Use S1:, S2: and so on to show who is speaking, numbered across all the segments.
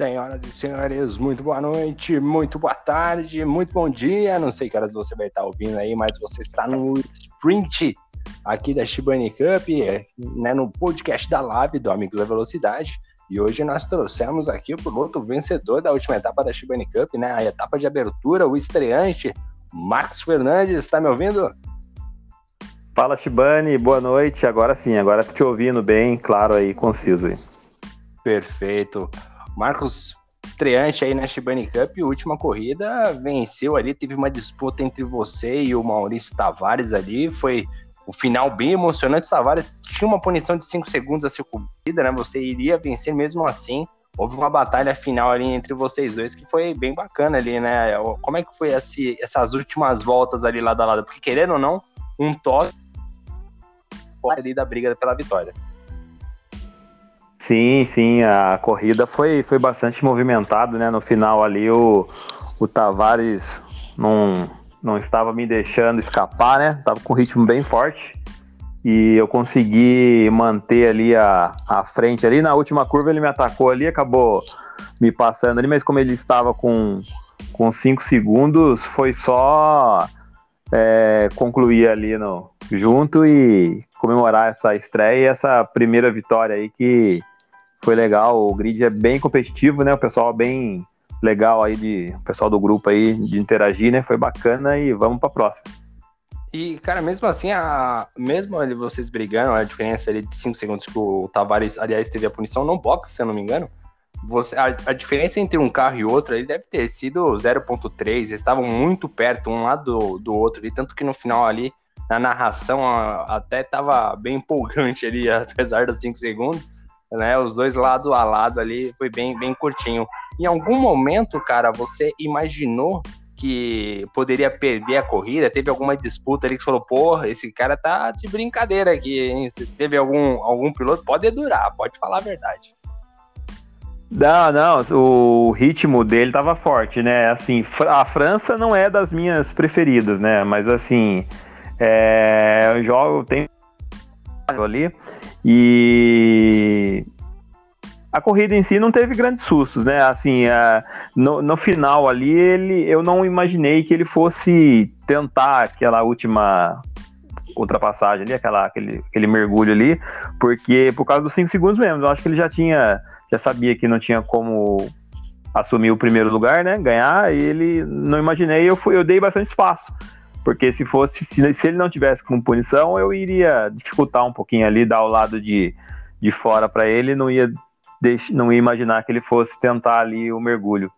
S1: Senhoras e senhores, muito boa noite, muito boa tarde, muito bom dia. Não sei que horas você vai estar ouvindo aí, mas você está no sprint aqui da Shibani Cup, né, no podcast da Lab do Amigos da Velocidade. E hoje nós trouxemos aqui o piloto vencedor da última etapa da Shibani Cup, né, a etapa de abertura, o estreante, Marcos Fernandes. Está me ouvindo?
S2: Fala, Shibani, boa noite. Agora sim, agora te ouvindo bem, claro aí, conciso aí.
S1: Perfeito. Marcos, estreante aí na Shibani Cup, última corrida, venceu ali, teve uma disputa entre você e o Maurício Tavares ali, foi o final bem emocionante. O Tavares tinha uma punição de 5 segundos a ser cumprida, né? Você iria vencer mesmo assim. Houve uma batalha final ali entre vocês dois que foi bem bacana ali, né? Como é que foi esse, essas últimas voltas ali lado a lado? Porque querendo ou não, um toque ali da briga pela vitória.
S2: Sim, sim, a corrida foi, foi bastante movimentada, né? No final ali o, o Tavares não, não estava me deixando escapar, né? Tava com um ritmo bem forte e eu consegui manter ali a, a frente ali. Na última curva ele me atacou ali, acabou me passando ali, mas como ele estava com, com cinco segundos, foi só é, concluir ali no, junto e comemorar essa estreia e essa primeira vitória aí que foi legal. O grid é bem competitivo, né? O pessoal bem legal aí de o pessoal do grupo aí de interagir, né? Foi bacana e vamos para próxima.
S1: E, cara, mesmo assim, a, mesmo ali vocês brigando, a diferença ali de 5 segundos que o Tavares, aliás, teve a punição no box, se eu não me engano, você, a, a diferença entre um carro e outro ali deve ter sido 0.3, eles estavam muito perto um lado do, do outro ali, tanto que no final ali, na narração, até tava bem empolgante ali, apesar dos 5 segundos, né? Os dois lado a lado ali foi bem, bem curtinho. Em algum momento, cara, você imaginou que poderia perder a corrida? Teve alguma disputa ali que falou, porra, esse cara tá de brincadeira aqui, hein? Se teve algum, algum piloto, pode durar, pode falar a verdade.
S2: Não, não, o ritmo dele tava forte, né? Assim, a França não é das minhas preferidas, né? Mas assim, é, eu jogo, tem ali e a corrida em si não teve grandes sustos, né? Assim, uh, no, no, final ali, ele, eu não imaginei que ele fosse tentar aquela última ultrapassagem ali, aquela, aquele, aquele mergulho ali, porque por causa dos 5 segundos mesmo, eu acho que ele já tinha, já sabia que não tinha como assumir o primeiro lugar, né? Ganhar, e ele não imaginei, eu, fui, eu dei bastante espaço. Porque se fosse, se, se ele não tivesse com punição, eu iria dificultar um pouquinho ali, dar o lado de, de fora para ele, não ia, deix, não ia imaginar que ele fosse tentar ali o mergulho.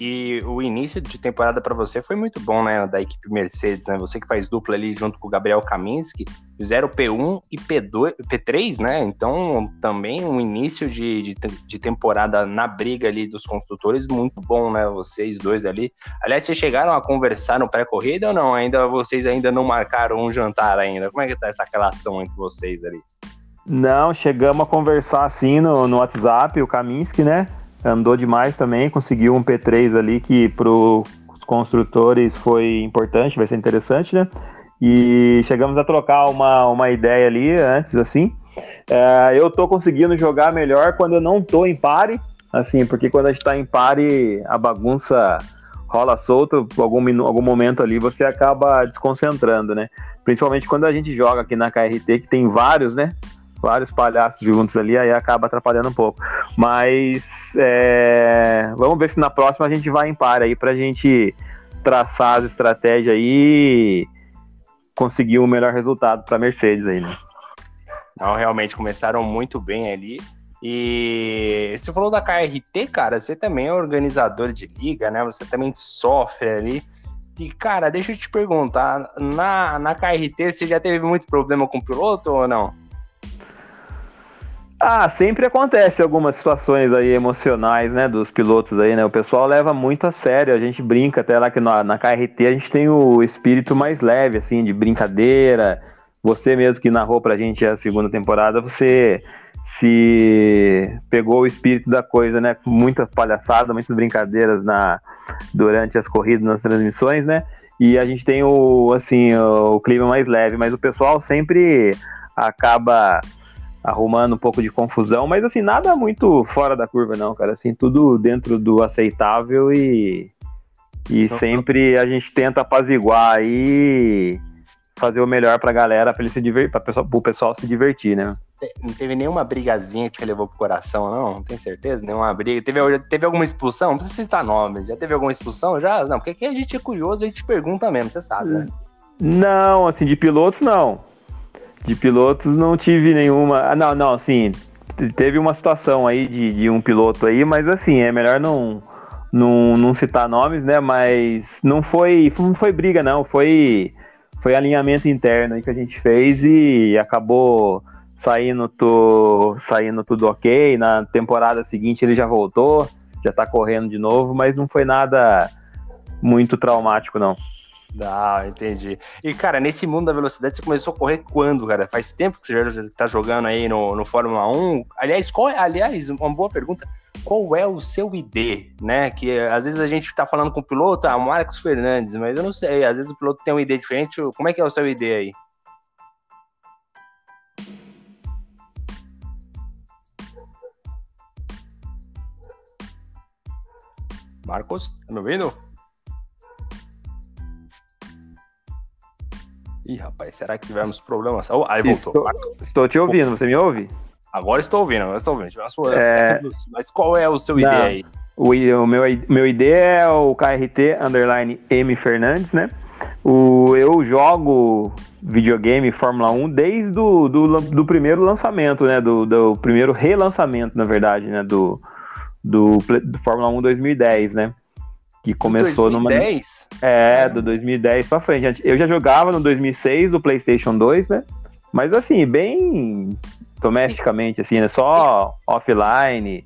S1: E o início de temporada para você foi muito bom, né? Da equipe Mercedes, né? Você que faz dupla ali junto com o Gabriel Kaminski, fizeram P1 e P2, P3, né? Então também um início de, de, de, temporada na briga ali dos construtores muito bom, né? Vocês dois ali. Aliás, vocês chegaram a conversar no pré-corrida ou não? Ainda vocês ainda não marcaram um jantar ainda? Como é que tá essa relação entre vocês ali?
S2: Não, chegamos a conversar assim no, no WhatsApp, o Kaminski, né? Andou demais também, conseguiu um P3 ali que para os construtores foi importante, vai ser interessante, né? E chegamos a trocar uma, uma ideia ali antes, assim. É, eu tô conseguindo jogar melhor quando eu não tô em pare, assim, porque quando a gente tá em pare, a bagunça rola solta, algum, algum momento ali você acaba desconcentrando, né? Principalmente quando a gente joga aqui na KRT, que tem vários, né? Vários palhaços juntos ali, aí acaba atrapalhando um pouco. Mas é, vamos ver se na próxima a gente vai em par aí pra gente traçar as estratégias aí e conseguir o um melhor resultado para Mercedes aí, né?
S1: Não, realmente começaram muito bem ali. E você falou da KRT, cara, você também é organizador de liga, né? Você também sofre ali. E, cara, deixa eu te perguntar, na, na KRT você já teve muito problema com o piloto ou não?
S2: Ah, sempre acontece algumas situações aí emocionais, né, dos pilotos aí, né? O pessoal leva muito a sério, a gente brinca até lá que na, na KRT a gente tem o espírito mais leve, assim, de brincadeira. Você mesmo que narrou pra gente a segunda temporada, você se pegou o espírito da coisa, né? Muita palhaçada, muitas brincadeiras na durante as corridas, nas transmissões, né? E a gente tem o assim o, o clima mais leve, mas o pessoal sempre acaba arrumando um pouco de confusão, mas assim, nada muito fora da curva, não, cara. Assim, tudo dentro do aceitável e, e então, sempre a gente tenta apaziguar aí fazer o melhor pra galera, pra ele se divertir, pra pessoal, pro pessoal se divertir, né?
S1: Não teve nenhuma brigazinha que você levou pro coração, não? Não tem certeza? Nenhuma briga? Teve, teve alguma expulsão? Não precisa citar nome. Já teve alguma expulsão? Já? Não, porque aqui a gente é curioso, a gente pergunta mesmo, você sabe, né?
S2: Não, assim, de pilotos não. De pilotos não tive nenhuma. Ah, não, não, assim, teve uma situação aí de, de um piloto aí, mas assim, é melhor não, não, não citar nomes, né? Mas não foi, não foi briga, não. Foi, foi alinhamento interno aí que a gente fez e acabou saindo, to, saindo tudo ok. Na temporada seguinte ele já voltou, já tá correndo de novo, mas não foi nada muito traumático, não.
S1: Ah, entendi. E, cara, nesse mundo da velocidade, você começou a correr quando, cara? Faz tempo que você já tá jogando aí no, no Fórmula 1. Aliás, qual, é, aliás, uma boa pergunta. Qual é o seu ID, né? Que às vezes a gente tá falando com o piloto, ah, Marcos Fernandes, mas eu não sei, às vezes o piloto tem um ID diferente. Como é que é o seu ID aí? Marcos, tá me ouvindo? Ih, rapaz, será que tivemos problemas? Oh, aí voltou.
S2: Estou, estou, te ouvindo, você me ouve?
S1: Agora estou ouvindo, agora estou ouvindo. Tivemos problemas é... Mas qual é o seu ID Não, aí?
S2: O, o meu, meu ID é o KRT underline M Fernandes, né? O, eu jogo videogame Fórmula 1 desde do, do, do primeiro lançamento, né? Do, do, primeiro relançamento, na verdade, né? Do, do, do Fórmula 1 2010, né? Que começou 2010? numa é do 2010 para frente. Eu já jogava no 2006 do PlayStation 2 né? Mas assim bem domesticamente assim né? Só offline.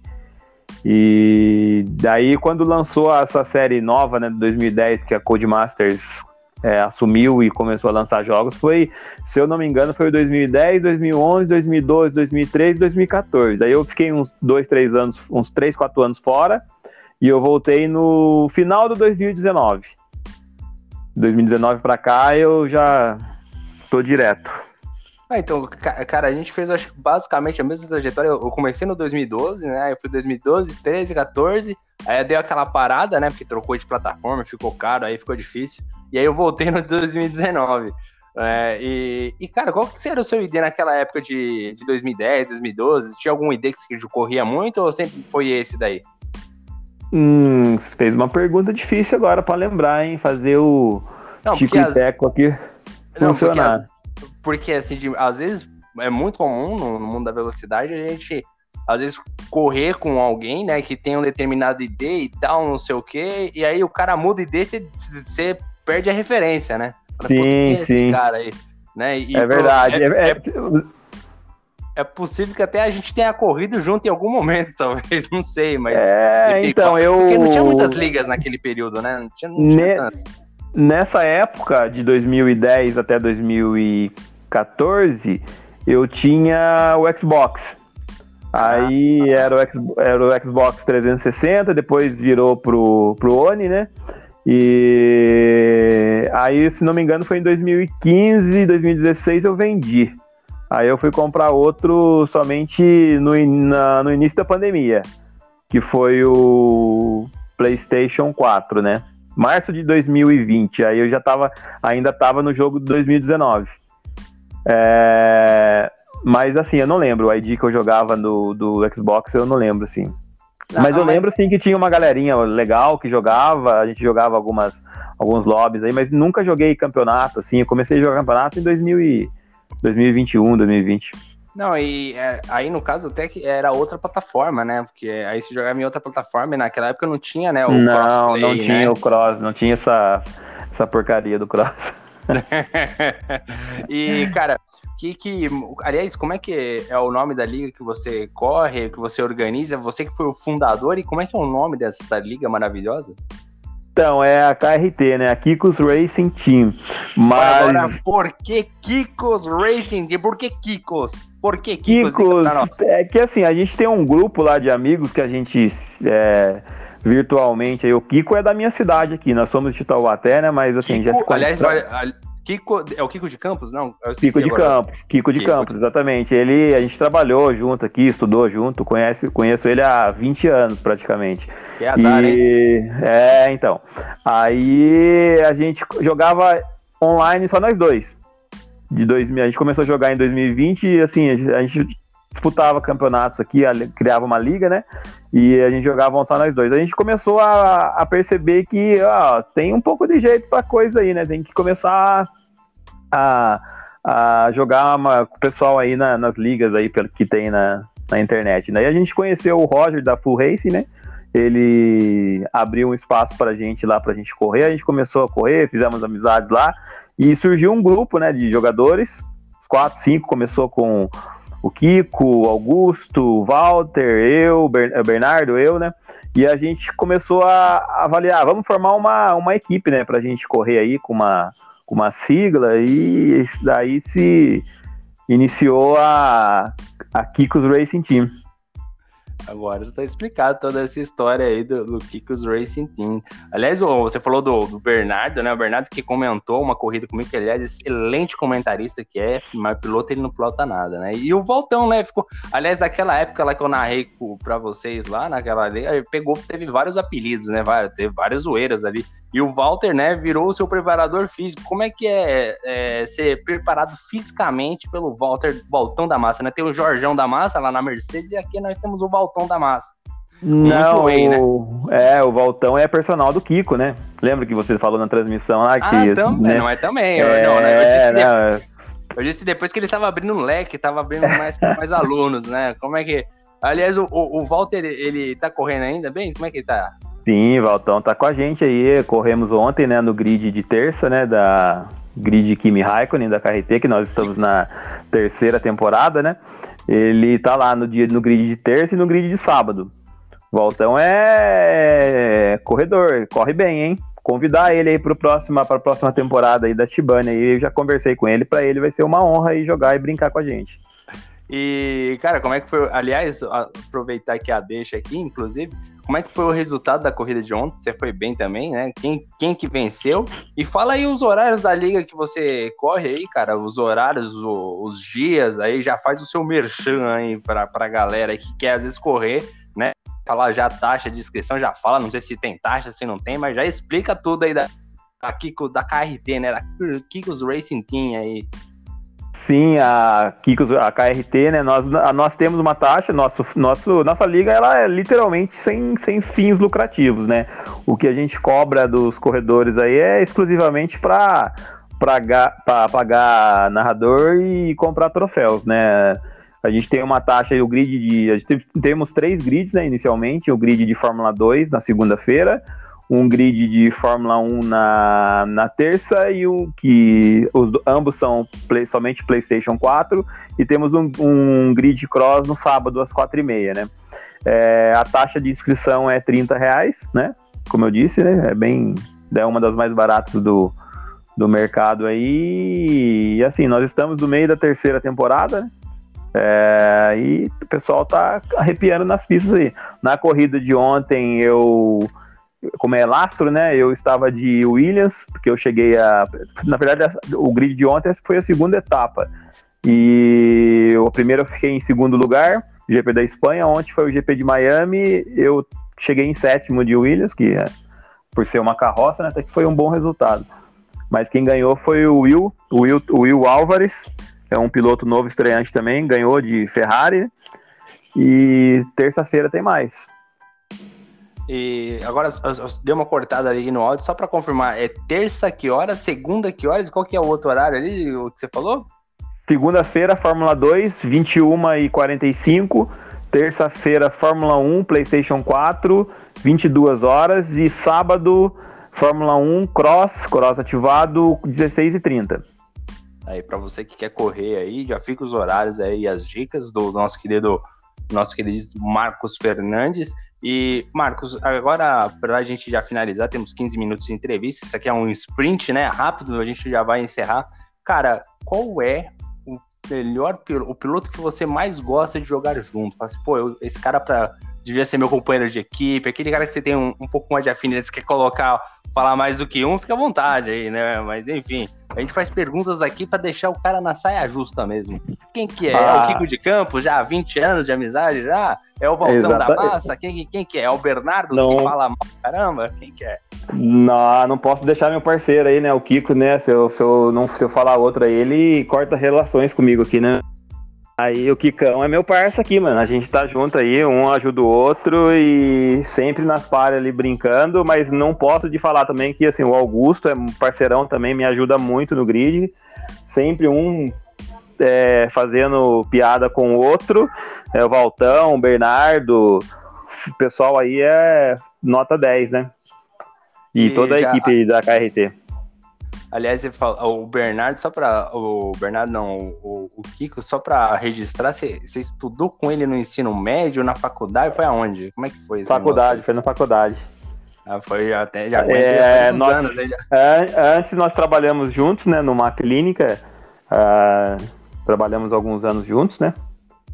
S2: E daí quando lançou essa série nova né de 2010 que a Codemasters é, assumiu e começou a lançar jogos foi se eu não me engano foi 2010 2011 2012 2013 2014 aí eu fiquei uns dois três anos uns três quatro anos fora e eu voltei no final do 2019. 2019 para cá eu já tô direto.
S1: Ah, então, cara, a gente fez, acho basicamente a mesma trajetória. Eu comecei no 2012, né? Eu fui 2012, 13, 14. Aí deu aquela parada, né? Porque trocou de plataforma, ficou caro, aí ficou difícil. E aí eu voltei no 2019. É, e, e, cara, qual que era o seu ID naquela época de, de 2010, 2012? Tinha algum ID que você corria muito ou sempre foi esse daí?
S2: Hum, fez uma pergunta difícil agora para lembrar, hein? Fazer o não, Chico e Teco aqui não, funcionar.
S1: Porque, porque assim, de, às vezes é muito comum no, no, mundo da velocidade a gente, às vezes, correr com alguém, né, que tem um determinado ID e tal, não sei o quê, e aí o cara muda ID e você perde a referência, né?
S2: Fala, sim, é sim.
S1: cara aí? Né?
S2: E, é verdade. É, é, é
S1: é possível que até a gente tenha corrido junto em algum momento, talvez, não sei, mas.
S2: É, então, eu.
S1: Porque não tinha muitas ligas naquele período, né? Não tinha, não tinha
S2: ne... Nessa época, de 2010 até 2014, eu tinha o Xbox. Aí ah, era, o X, era o Xbox 360, depois virou pro, pro One, né? E aí, se não me engano, foi em 2015, 2016 eu vendi. Aí eu fui comprar outro somente no, na, no início da pandemia, que foi o PlayStation 4, né? Março de 2020. Aí eu já tava, ainda tava no jogo de 2019. É, mas assim, eu não lembro. O ID que eu jogava no, do Xbox, eu não lembro, assim. Não, mas eu mas... lembro, sim, que tinha uma galerinha legal que jogava. A gente jogava algumas, alguns lobbies aí, mas nunca joguei campeonato, assim. Eu comecei a jogar campeonato em 2000 e 2021, 2020.
S1: Não, e é, aí no caso até que era outra plataforma, né? Porque aí se jogava em outra plataforma e naquela época não tinha, né?
S2: O não, crossplay, não tinha né? o cross, não tinha essa, essa porcaria do cross.
S1: e, cara, que, que. Aliás, como é que é o nome da liga que você corre, que você organiza? Você que foi o fundador, e como é que é o nome dessa liga maravilhosa?
S2: Então, é a KRT, né? A Kikos Racing Team. Mas... Agora,
S1: por que Kikos Racing Team? Por que Kikos? Por que Kikos?
S2: Kikos é que assim, a gente tem um grupo lá de amigos que a gente é, virtualmente, aí o Kiko é da minha cidade aqui, nós somos de Taubaté, né? Mas assim,
S1: Kiko, já se aliás, Kiko, é o Kiko de Campos? Não,
S2: Kiko de agora. Campos, Kiko de Kiko Campos, de... exatamente. Ele, a gente trabalhou junto aqui, estudou junto, conhece, conheço ele há 20 anos praticamente.
S1: Que azar, e... hein?
S2: É, então. Aí a gente jogava online só nós dois. De 2000, a gente começou a jogar em 2020 e assim, a gente disputava campeonatos aqui, criava uma liga, né? E a gente jogava só nós dois. A gente começou a, a perceber que ó, tem um pouco de jeito pra coisa aí, né? Tem que começar a, a jogar com o pessoal aí na, nas ligas aí que tem na, na internet. Daí né? a gente conheceu o Roger da Full Race, né? Ele abriu um espaço pra gente lá pra gente correr. A gente começou a correr, fizemos amizades lá. E surgiu um grupo, né, de jogadores, quatro, cinco, começou com o Kiko, Augusto, Walter, eu, Bernardo, eu, né? E a gente começou a avaliar, vamos formar uma, uma equipe, né, pra gente correr aí com uma, com uma sigla e daí se iniciou a, a Kiko's Racing Team.
S1: Agora tá explicado toda essa história aí do, do Kiko's Racing Team. Aliás, você falou do, do, Bernardo, né? O Bernardo que comentou uma corrida comigo, que aliás, excelente comentarista que é, mas piloto ele não pilota nada, né? E o Voltão, né? Ficou. Aliás, daquela época lá que eu narrei para vocês lá, naquela ele pegou, teve vários apelidos, né? Teve várias zoeiras ali. E o Walter, né, virou o seu preparador físico. Como é que é, é, ser preparado fisicamente pelo Walter Valtão da Massa, né? Tem o Jorjão da Massa lá na Mercedes e aqui nós temos o Valtão da Massa.
S2: Não, way, né? é, o Valtão é personal do Kiko, né? Lembra que você falou na transmissão lá que.
S1: Ah, também, né? não é também. É, não, né? eu, disse não, depois, eu disse depois que ele tava abrindo um leque, tava abrindo mais mais alunos, né? Como é que. Aliás, o, o Walter, ele tá correndo ainda bem? Como é que ele tá?
S2: Sim, Valtão tá com a gente aí. Corremos ontem, né, no grid de terça, né, da grid Kimi Raikkonen da KRT, que nós estamos na terceira temporada, né? Ele tá lá no dia no grid de terça e no grid de sábado. Valtão é corredor, corre bem, hein? Convidar ele aí para próxima para a próxima temporada aí da Shibane aí, eu já conversei com ele, para ele vai ser uma honra aí jogar e brincar com a gente.
S1: E, cara, como é que foi? Aliás, aproveitar que a deixa aqui, inclusive, como é que foi o resultado da corrida de ontem? Você foi bem também, né? Quem, quem que venceu? E fala aí os horários da liga que você corre aí, cara. Os horários, os, os dias aí, já faz o seu merchan aí pra, pra galera que quer às vezes correr, né? Falar já taxa de inscrição, já fala, não sei se tem taxa, se não tem, mas já explica tudo aí da, da, Kiko, da KRT, né? Da Kiko's Racing Team aí.
S2: Sim, a Kikos, a KRT, né? Nós, nós temos uma taxa, nosso, nosso, nossa liga ela é literalmente sem, sem fins lucrativos, né? O que a gente cobra dos corredores aí é exclusivamente para pagar narrador e comprar troféus, né? A gente tem uma taxa, o grid de. A temos três grids, né, inicialmente, o grid de Fórmula 2 na segunda-feira, um grid de Fórmula 1 na, na terça e um que os, ambos são play, somente PlayStation 4 e temos um, um grid cross no sábado às quatro e meia, né? É, a taxa de inscrição é 30 reais, né? Como eu disse, né? É bem, é uma das mais baratas do, do mercado aí. E assim, nós estamos no meio da terceira temporada, né? É, e o pessoal tá arrepiando nas pistas aí. Na corrida de ontem eu como é lastro, né? Eu estava de Williams, porque eu cheguei a. Na verdade, o grid de ontem foi a segunda etapa. E o primeiro eu fiquei em segundo lugar, GP da Espanha. Ontem foi o GP de Miami. Eu cheguei em sétimo de Williams, que é, por ser uma carroça, né? Até que foi um bom resultado. Mas quem ganhou foi o Will, o Will, o Will Álvares, é um piloto novo estreante também, ganhou de Ferrari. E terça-feira tem mais.
S1: E agora deu uma cortada ali no áudio só para confirmar. É terça que horas, segunda que horas? Qual que é o outro horário ali, o que você falou?
S2: Segunda-feira, Fórmula 2, 21 e 45. Terça-feira, Fórmula 1, PlayStation 4, 22 horas. E sábado, Fórmula 1, Cross, Cross ativado, 16 e 30.
S1: Aí, para você que quer correr aí, já fica os horários aí, as dicas do nosso querido, nosso querido Marcos Fernandes. E, Marcos, agora para a gente já finalizar, temos 15 minutos de entrevista. Isso aqui é um sprint, né? Rápido, a gente já vai encerrar. Cara, qual é o melhor piloto, o piloto que você mais gosta de jogar junto? Fala assim, pô, eu, esse cara pra, devia ser meu companheiro de equipe, aquele cara que você tem um, um pouco mais de afinidade, você quer colocar, falar mais do que um, fica à vontade aí, né? Mas enfim, A gente faz perguntas aqui para deixar o cara na saia justa mesmo. Quem que é?
S2: Ah.
S1: É o Kiko de Campos, já há 20 anos de amizade, já? É o Valtão da
S2: Exatamente.
S1: Massa? Quem, quem que é? É o Bernardo
S2: Não.
S1: que fala mal, caramba? Quem que é?
S2: Não, não posso deixar meu parceiro aí, né? O Kiko, né? Se eu, se eu, não, se eu falar outro aí, ele corta relações comigo aqui, né? Aí o Kikão é meu parça aqui, mano. A gente tá junto aí, um ajuda o outro e sempre nas paras ali brincando, mas não posso de falar também que assim, o Augusto é um parceirão também, me ajuda muito no grid. Sempre um é, fazendo piada com o outro. É, o Valtão, o Bernardo, o pessoal aí é nota 10, né? E,
S1: E
S2: toda a
S1: já-
S2: equipe da KRT.
S1: Aliás, fala- o Bernardo, só pra. O Bernardo não, o, o Kiko, só pra registrar, você, estudou com ele no ensino médio, na faculdade? Foi aonde? Como é que foi isso?
S2: Faculdade, foi na faculdade.
S1: Ah, foi até já
S2: É, nós-
S1: anos aí já.
S2: Antes nós trabalhamos juntos, né, numa clínica. ah, trabalhamos alguns anos juntos, né?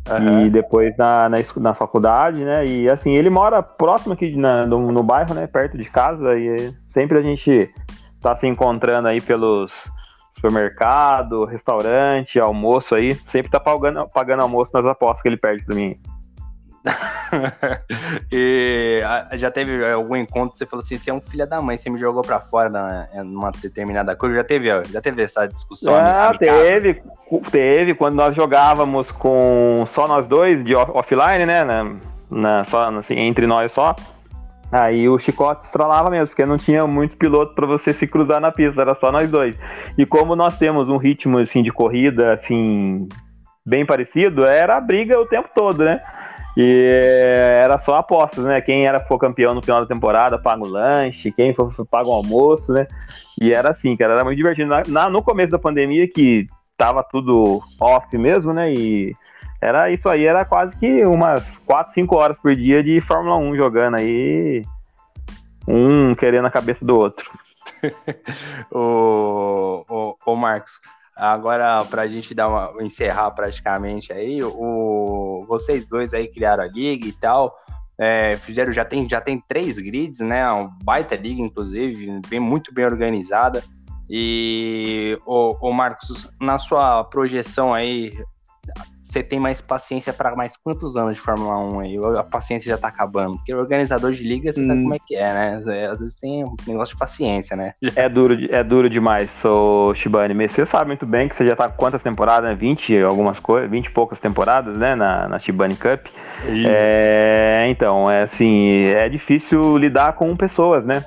S1: Aham.
S2: E depois na, na, na faculdade, né? E assim, ele mora próximo aqui na- no, no bairro, né? Perto de casa. E sempre a gente tá se encontrando aí pelos supermercado, restaurante, almoço aí. Sempre tá pagando, pagando almoço nas apostas que ele perde pra mim.
S1: e já teve algum encontro que você falou assim, você é um filho da mãe, você me jogou pra fora na, numa determinada coisa. Já teve, já teve essa discussão?
S2: Ah, teve, teve, quando nós jogávamos com só nós dois, de off- offline, né? Na, na- só, assim, entre nós só. Aí o chicote estralava mesmo, porque não tinha muito piloto para você se cruzar na pista, era só nós dois. E como nós temos um ritmo assim de corrida assim bem parecido, era briga o tempo todo, né? E era só apostas, né? Quem era for campeão no final da temporada paga o lanche, quem for paga o almoço, né? E era assim, cara, era muito divertido. Na, na- no começo da pandemia, que tava tudo off mesmo, né? E era isso aí, era quase que umas 4, 5 horas por dia de Fórmula 1 jogando aí, um querendo a cabeça do outro.
S1: o, o, o Marcos, agora pra gente dar uma, encerrar praticamente aí, o, vocês dois aí criaram a liga e tal, é, fizeram, já tem, já tem três grids, né, uma baita liga inclusive, bem, muito bem organizada, e o Marcos, na sua projeção aí, você tem mais paciência para mais quantos anos de Fórmula 1 aí? A paciência já tá acabando. Porque o organizador de liga, você sabe
S2: Hum.
S1: como é que é, né? Às vezes tem um negócio de paciência, né?
S2: É duro, é duro demais, sou Shibane. Mas Você sabe muito bem que você já tá com quantas temporadas, né? 20 algumas coisas, 20 e poucas temporadas, né? Na, na Shibane Cup. É, então, é assim, é difícil lidar com pessoas, né?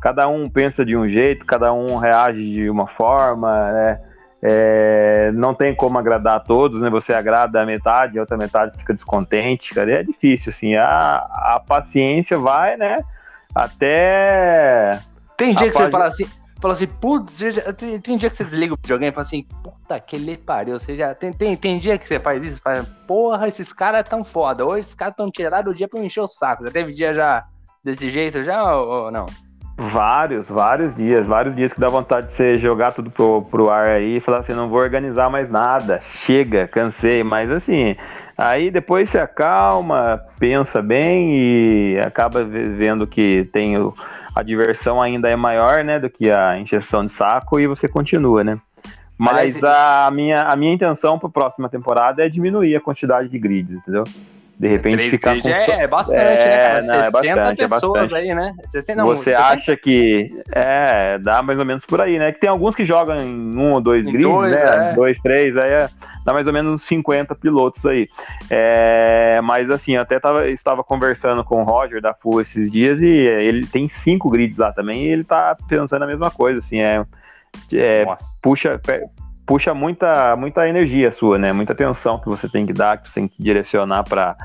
S2: Cada um pensa de um jeito, cada um reage de uma forma, né? É, não tem como agradar a todos, né? Você agrada a metade, a outra metade fica descontente, cara. É difícil, assim. A, a paciência vai, né? Até.
S1: Tem dia que você
S2: Rapaz,
S1: fala assim, fala assim, putz, já- tem, tem dia que você desliga o videogame e fala assim, puta que ele pariu. Você já, tem, tem, tem dia que você faz isso, fala, porra, esses caras tão foda. Hoje esses caras tão tirados o dia pra eu encher o saco. Já teve dia já desse jeito já ou, ou não?
S2: Vários, vários dias, vários dias que dá vontade de você jogar tudo pro, pro ar aí e falar assim, não vou organizar mais nada, chega, cansei, mas assim, aí depois se acalma, pensa bem e acaba ve- vendo que tem o, a diversão ainda é maior, né, do que a injeção de saco e você continua, né. Mas
S1: Aliás,
S2: a minha, a minha intenção para a próxima temporada é diminuir a quantidade de grids, entendeu? De repente
S1: Três
S2: ficar com
S1: é, é bastante, né,
S2: É,
S1: cara?
S2: não, é
S1: 60
S2: bastante, é
S1: pessoas
S2: bastante.
S1: aí, né? 60, não,
S2: você
S1: 60
S2: acha que é, dá mais ou menos por aí, né? Que tem alguns que jogam em um ou dois grids,
S1: dois,
S2: né?
S1: é.
S2: Dois, três, aí é- dá mais ou menos uns 50 pilotos aí. É, mas assim, eu até tava, estava conversando com o Roger da FU esses dias e é, ele tem cinco grids lá também e ele tá pensando a mesma coisa, assim, é, é puxa, puxa muita, muita energia sua, né? Muita atenção que você tem que dar, que você tem que direcionar para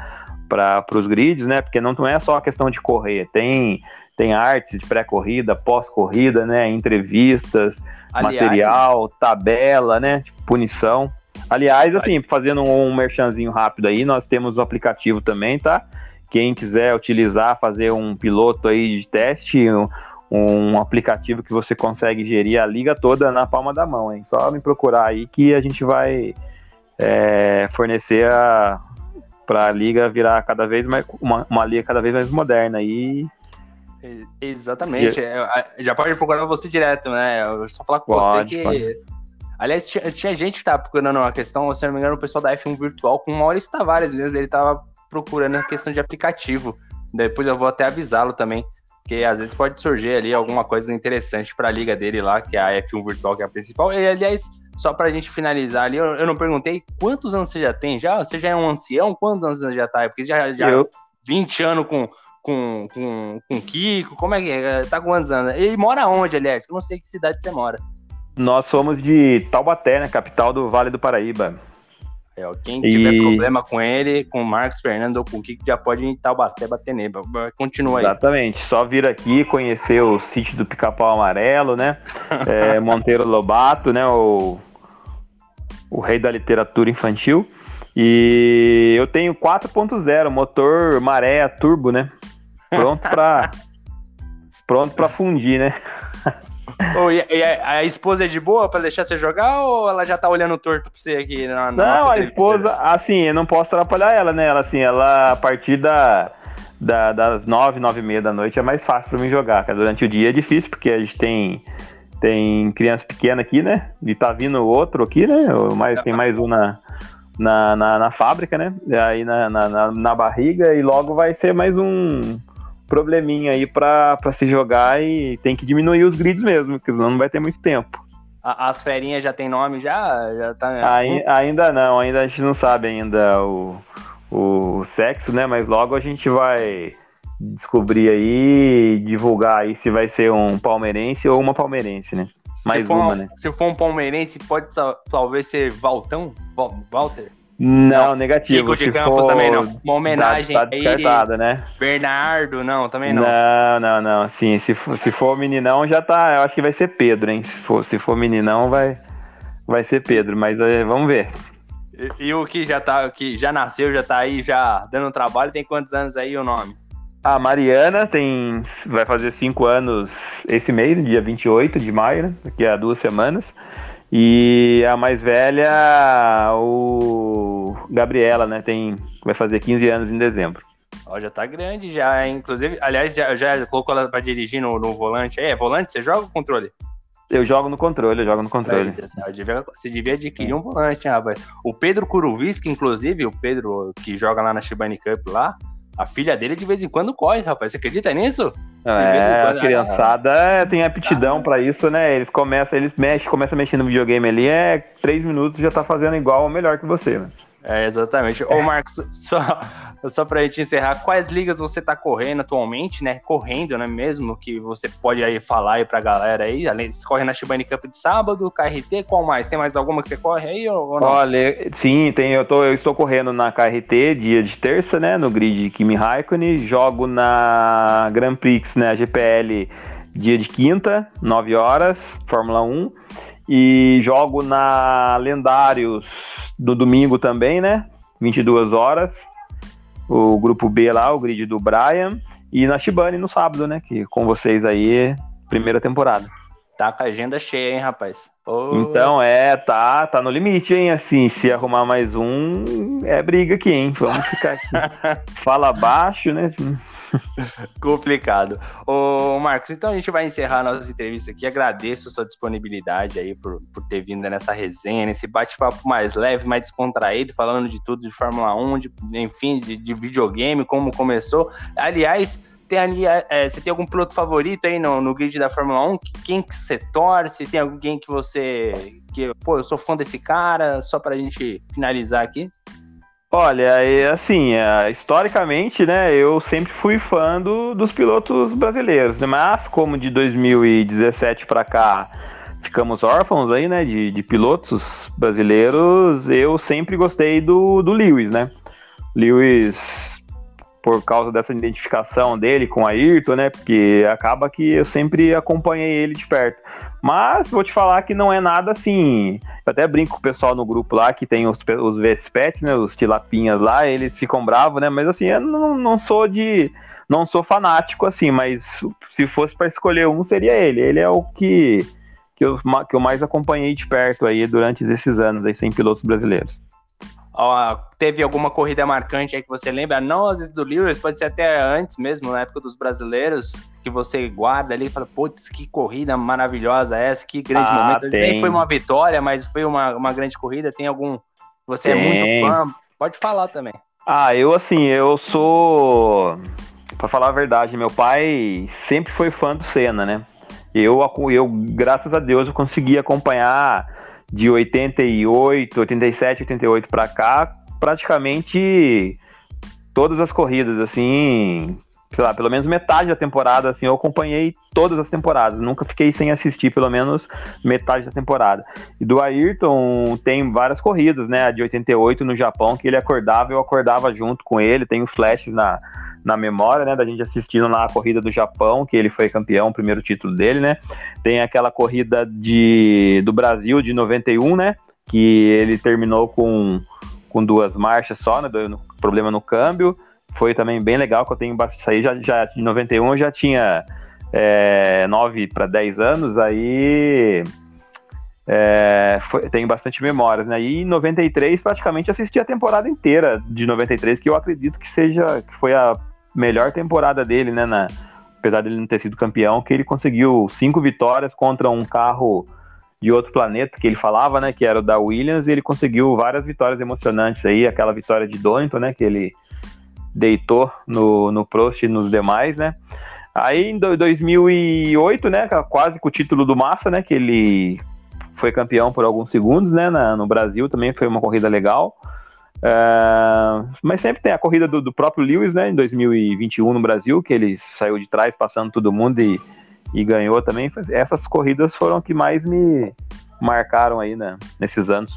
S2: para os grids, né? Porque não, não é só a questão de correr, tem tem artes de pré-corrida, pós-corrida, né? Entrevistas,
S1: Aliás,
S2: material, tabela, né? Tipo, punição. Aliás, assim, fazendo um merchanzinho rápido aí, nós temos o aplicativo também, tá? Quem quiser utilizar, fazer um piloto aí de teste, um, um aplicativo que você consegue gerir a liga toda na palma da mão, hein? Só me procurar aí que a gente vai é, fornecer a para a liga virar cada vez mais uma, uma liga cada vez mais moderna aí
S1: Exatamente. E... Já pode procurar você direto, né? Eu só falar com pode, você que. Pode. Aliás, tinha, tinha, gente que tava procurando uma questão, se não me engano, o pessoal da F1 Virtual com o Maurício Tavares mesmo, ele tava procurando a questão de aplicativo. Depois eu vou até avisá-lo também, porque às vezes pode surgir ali alguma coisa interessante para a liga dele lá, que é a F1 Virtual, que é a principal. E aliás, só pra gente finalizar ali, eu, eu, não perguntei quantos anos você já tem? Já, você já é um ancião? Quantos anos você já tá? Porque já, já eu... 20 anos com, com, com, com Kiko, como é que é? Tá com quantos anos? Ele mora onde, aliás? Eu não sei que cidade você mora.
S2: Nós somos de Taubaté, né? Capital do Vale do Paraíba.
S1: É, quem tiver e... problema com ele, com o Marcos Fernando ou com o Kiko, já pode ir em Taubaté bater nele. Continua aí.
S2: Exatamente. Só vir aqui conhecer o sítio do Pica-Pau Amarelo, né? é, Monteiro Lobato, né? O, o rei da literatura infantil. E eu tenho 4.0, motor maré turbo, né? Pronto para pronto para fundir, né?
S1: Oh, e, e a, a, esposa é de boa para deixar você jogar ou ela já tá olhando torto pra você aqui
S2: na, na Não, a esposa, assim, eu não posso atrapalhar ela, né? Ela, assim, ela a partir da, da das nove, nove e meia da noite é mais fácil para mim jogar, cara. Durante o dia é difícil porque a gente tem tem criança pequena aqui, né? E tá vindo outro aqui, né? Mais, tem mais um na, na, na, na fábrica, né? E aí na, na, na, barriga e logo vai ser mais um probleminha aí pra se jogar e tem que diminuir os grids mesmo, porque senão não vai ter muito tempo.
S1: As ferinhas já tem nome já? já
S2: tá... Aí, ainda não, ainda a gente não sabe ainda o, o sexo, né? Mas logo a gente vai descobrir aí, divulgar aí se vai ser um palmeirense ou uma palmeirense, né?
S1: Mais uma, né? Se for um palmeirense, pode talvez ser Valtão? Walter?
S2: Não, negativo.
S1: Chico de Campos também não. Uma homenagem
S2: tá, tá né?
S1: Bernardo, não, também não.
S2: Não, não, não. Sim, se for, se for meninão, já tá. Eu acho que vai ser Pedro, hein? Se for, se for meninão, vai, vai ser Pedro, mas é, vamos ver.
S1: E, e, o que já tá, que já nasceu, já tá aí, já dando trabalho, tem quantos anos aí o nome?
S2: A Mariana tem, vai fazer cinco anos esse mês, dia 28 de maio, né? daqui a duas semanas. E a mais velha, o Gabriela, né? Tem, vai fazer 15 anos em dezembro.
S1: Ó, já tá grande já, inclusive, aliás, já, já colocou ela pra dirigir no, no volante. É, volante, você joga o controle?
S2: Eu jogo no controle, eu jogo no controle.
S1: É, devia, você devia adquirir um volante, hein, rapaz. O Pedro Kuruviski, inclusive, o Pedro que joga lá na Shibani Cup lá, a filha dele de vez em quando corre, rapaz. Você acredita nisso?
S2: É, quando, a criançada ah, tem aptidão ah, para isso, né? Eles começam, eles mexem, começam a mexer no videogame ali, é três minutos já tá fazendo igual ou melhor que você, né?
S1: É, exatamente. Ô, Marcos, só, só pra gente encerrar, quais ligas você tá correndo atualmente, né? Correndo, né? Mesmo que você pode aí falar aí pra galera aí. Além você corre na Shibani Cup de sábado, KRT, qual mais? Tem mais alguma que você corre aí ou,
S2: não? Olha, sim, tem, eu, tô, eu estou correndo na KRT dia de terça, né? No grid Kimi Raikkonen. Jogo na Grand Prix, né? GPL dia de quinta, 9 horas, Fórmula 1. E jogo na Lendários no domingo também, né? 22 horas. O grupo B lá, o grid do Brian. E na Shibane no sábado, né? Que com vocês aí, primeira temporada.
S1: Tá com a agenda cheia, hein, rapaz?
S2: Oh. Então, é, tá, tá no limite, hein? Assim, se arrumar mais um, é briga aqui, hein? Vamos ficar aqui. Fala baixo, né?
S1: Complicado. Ô, Marcos, então a gente vai encerrar nossa entrevista aqui. Agradeço a sua disponibilidade aí por, por ter vindo nessa resenha, nesse bate-papo mais leve, mais descontraído, falando de tudo de Fórmula 1, de, enfim, de, de videogame, como começou. Aliás, tem ali, é, é você tem algum piloto favorito aí no, no grid da Fórmula 1? Quem que você torce? Tem alguém que você. que, pô, eu sou fã desse cara, só pra gente finalizar aqui?
S2: Olha, é assim, é, historicamente, né, eu sempre fui fã do, dos pilotos brasileiros, né, mas como de 2017 para cá ficamos órfãos aí, né, de, de pilotos brasileiros, eu sempre gostei do, do Lewis, né, Lewis por causa dessa identificação dele com a Ayrton, né, porque acaba que eu sempre acompanhei ele de perto. Mas vou te falar que não é nada assim. Eu até brinco com o pessoal no grupo lá que tem os, os Vespets, né? Os tilapinhas lá, eles ficam bravos, né? Mas assim, eu não, não sou de. Não sou fanático assim, mas se fosse para escolher um, seria ele. Ele é o que, que, eu, que eu mais acompanhei de perto aí durante esses anos aí sem pilotos brasileiros.
S1: Ó, teve alguma corrida marcante aí que você lembra? Não às vezes do Lewis, pode ser até antes mesmo, na época dos brasileiros, que você guarda ali e fala, putz, que corrida maravilhosa essa, que grande ah, momento. Nem foi uma vitória, mas foi uma, uma grande corrida. Tem algum. Você tem. é muito fã? Pode falar também.
S2: Ah, eu assim, eu sou. Pra falar a verdade, meu pai sempre foi fã do Senna, né? Eu, eu graças a Deus, eu consegui acompanhar de 88, 87, 88 para cá, praticamente todas as corridas, assim, sei lá, pelo menos metade da temporada, assim, eu acompanhei todas as temporadas, nunca fiquei sem assistir pelo menos metade da temporada. E do Ayrton tem várias corridas, né, a de 88 no Japão, que ele acordava, eu acordava junto com ele, tem os flashes na, na memória, né, da gente assistindo lá a corrida do Japão, que ele foi campeão, o primeiro título dele, né? Tem aquela corrida de, do Brasil de 91, né? Que ele terminou com, com duas marchas só, né? Do, problema no câmbio. Foi também bem legal, que eu tenho isso aí já, já de 91 eu já tinha é, 9 para 10 anos, aí é, foi, tenho bastante memórias, né? E em 93 praticamente assisti a temporada inteira de 93, que eu acredito que seja que foi a melhor temporada dele, né? Na, apesar dele não ter sido campeão, que ele conseguiu cinco vitórias contra um carro de outro planeta que ele falava, né? Que era o da Williams, e ele conseguiu várias vitórias emocionantes aí, aquela vitória de Donington, né? Que ele deitou no, no Prost e nos demais, né? Aí em 2008, né? Quase com o título do Massa, né? Que ele foi campeão por alguns segundos, né? Na, no Brasil também foi uma corrida legal. Uh, mas sempre tem a corrida do, do, próprio Lewis, né, em 2021 no Brasil, que ele saiu de trás passando todo mundo e, e ganhou também. Essas corridas foram que mais me marcaram aí né, nesses anos.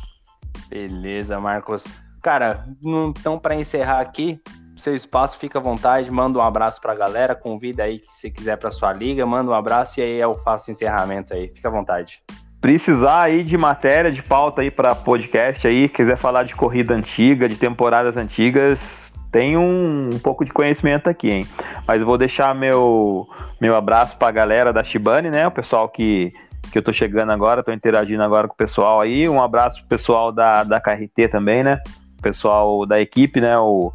S1: Beleza, Marcos. Cara, então para encerrar aqui, seu espaço fica à vontade, manda um abraço para a galera, convida aí que você quiser para sua liga, manda um abraço e aí eu faço encerramento aí. Fica à vontade
S2: precisar aí de matéria, de pauta aí para podcast aí, quiser falar de corrida antiga, de temporadas antigas, tem um, um, pouco de conhecimento aqui, hein? Mas eu vou deixar meu, meu abraço para a galera da Shibane, né? O pessoal que, que eu tô chegando agora, tô interagindo agora com o pessoal aí. Um abraço pro pessoal da, da KRT também, né? O pessoal da equipe, né? O,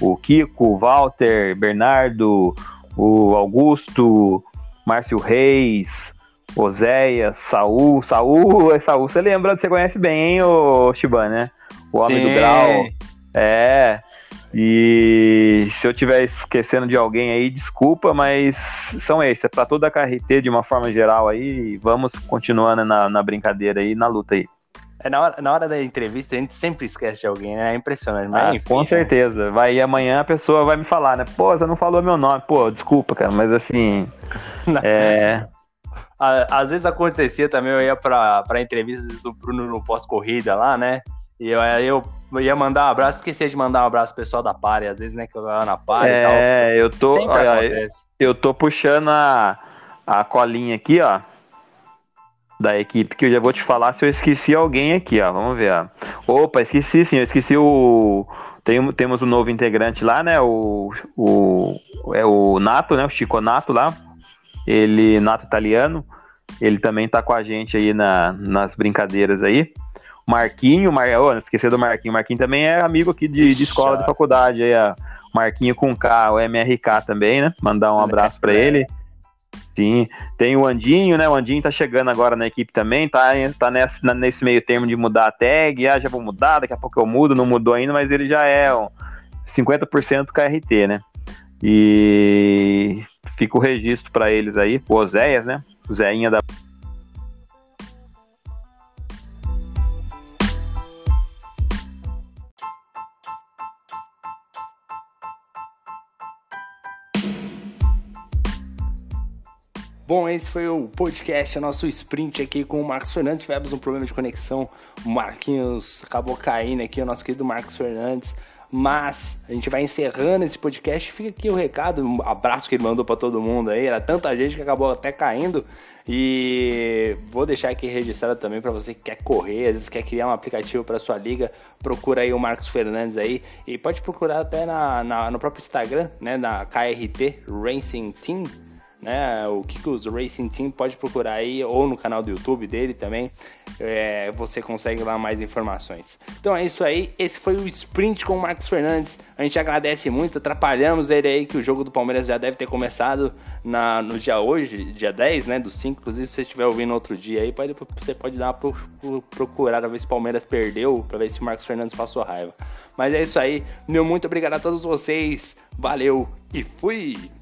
S2: o Kiko, o Walter, Bernardo, o Augusto, Márcio Reis, Oséias, Saul. Saul, é Saul, você lembra, você conhece bem, hein, o Shiban, né? O Homem Sim. do Grau. É. E se eu estiver esquecendo de alguém aí, desculpa, mas são esses. É para toda a KRT de uma forma geral aí. Vamos continuando na, na brincadeira aí, na luta aí.
S1: É, na, hora, na hora da entrevista a gente sempre esquece de alguém, né? É impressionante. Mas,
S2: ah, enfim, com certeza. Vai, amanhã a pessoa vai me falar, né? Pô, você não falou meu nome. Pô, desculpa, cara, mas assim. é
S1: às vezes acontecia também, eu ia pra entrevistas do Bruno no pós-corrida lá, né? E eu, eu ia mandar um abraço, esquecia de mandar um abraço pro pessoal da Pare, às vezes, né, que eu tava na Pare
S2: é,
S1: e tal.
S2: É, eu tô. Olha, eu tô puxando a, a colinha aqui, ó. Da equipe, que eu já vou te falar se eu esqueci alguém aqui, ó. Vamos ver, ó. Opa, esqueci sim, eu esqueci o. Tem, temos um novo integrante lá, né? O, o, é o Nato, né? O Chico Nato lá ele, nato italiano, ele também tá com a gente aí na, nas brincadeiras aí. Marquinho, Mar... oh, esqueci do Marquinho, Marquinho também é amigo aqui de, de escola, de faculdade, aí, a Marquinho com K, o MRK também, né? Mandar um abraço para ele. Sim, tem o Andinho, né? O Andinho tá chegando agora na equipe também, tá, tá nesse, nesse meio termo de mudar a tag, ah, já vou mudar, daqui a pouco eu mudo, não mudou ainda, mas ele já é um 50% KRT, né? E fica o registro para eles aí, o Oséias, né? Zéinha da
S1: Bom, esse foi o podcast, nosso sprint aqui com o Marcos Fernandes. Tivemos um problema de conexão, o Marquinhos acabou caindo aqui, o nosso querido Marcos Fernandes. Mas a gente vai encerrando esse podcast. Fica aqui o recado, um abraço que ele mandou para todo mundo aí. Era tanta gente que acabou até caindo. E vou deixar aqui registrado também para você que quer correr, às vezes quer criar um aplicativo para sua liga, procura aí o Marcos Fernandes aí e pode procurar até na, na, no próprio Instagram, né, na KRT Racing Team né? O Kiko's Racing Team pode procurar aí, ou no canal do YouTube dele também. É, você consegue lá mais informações. Então é isso aí. Esse foi o sprint com o Marcos Fernandes. A gente agradece muito, atrapalhamos ele aí, que o jogo do Palmeiras já deve ter começado na, no dia hoje, dia 10, né? Do 5. Inclusive, se você estiver ouvindo outro dia aí, pode, você pode dar uma procurada, ver se o Palmeiras perdeu, para ver se o Marcos Fernandes passou raiva. Mas é isso aí. Meu muito obrigado a todos vocês. Valeu e fui!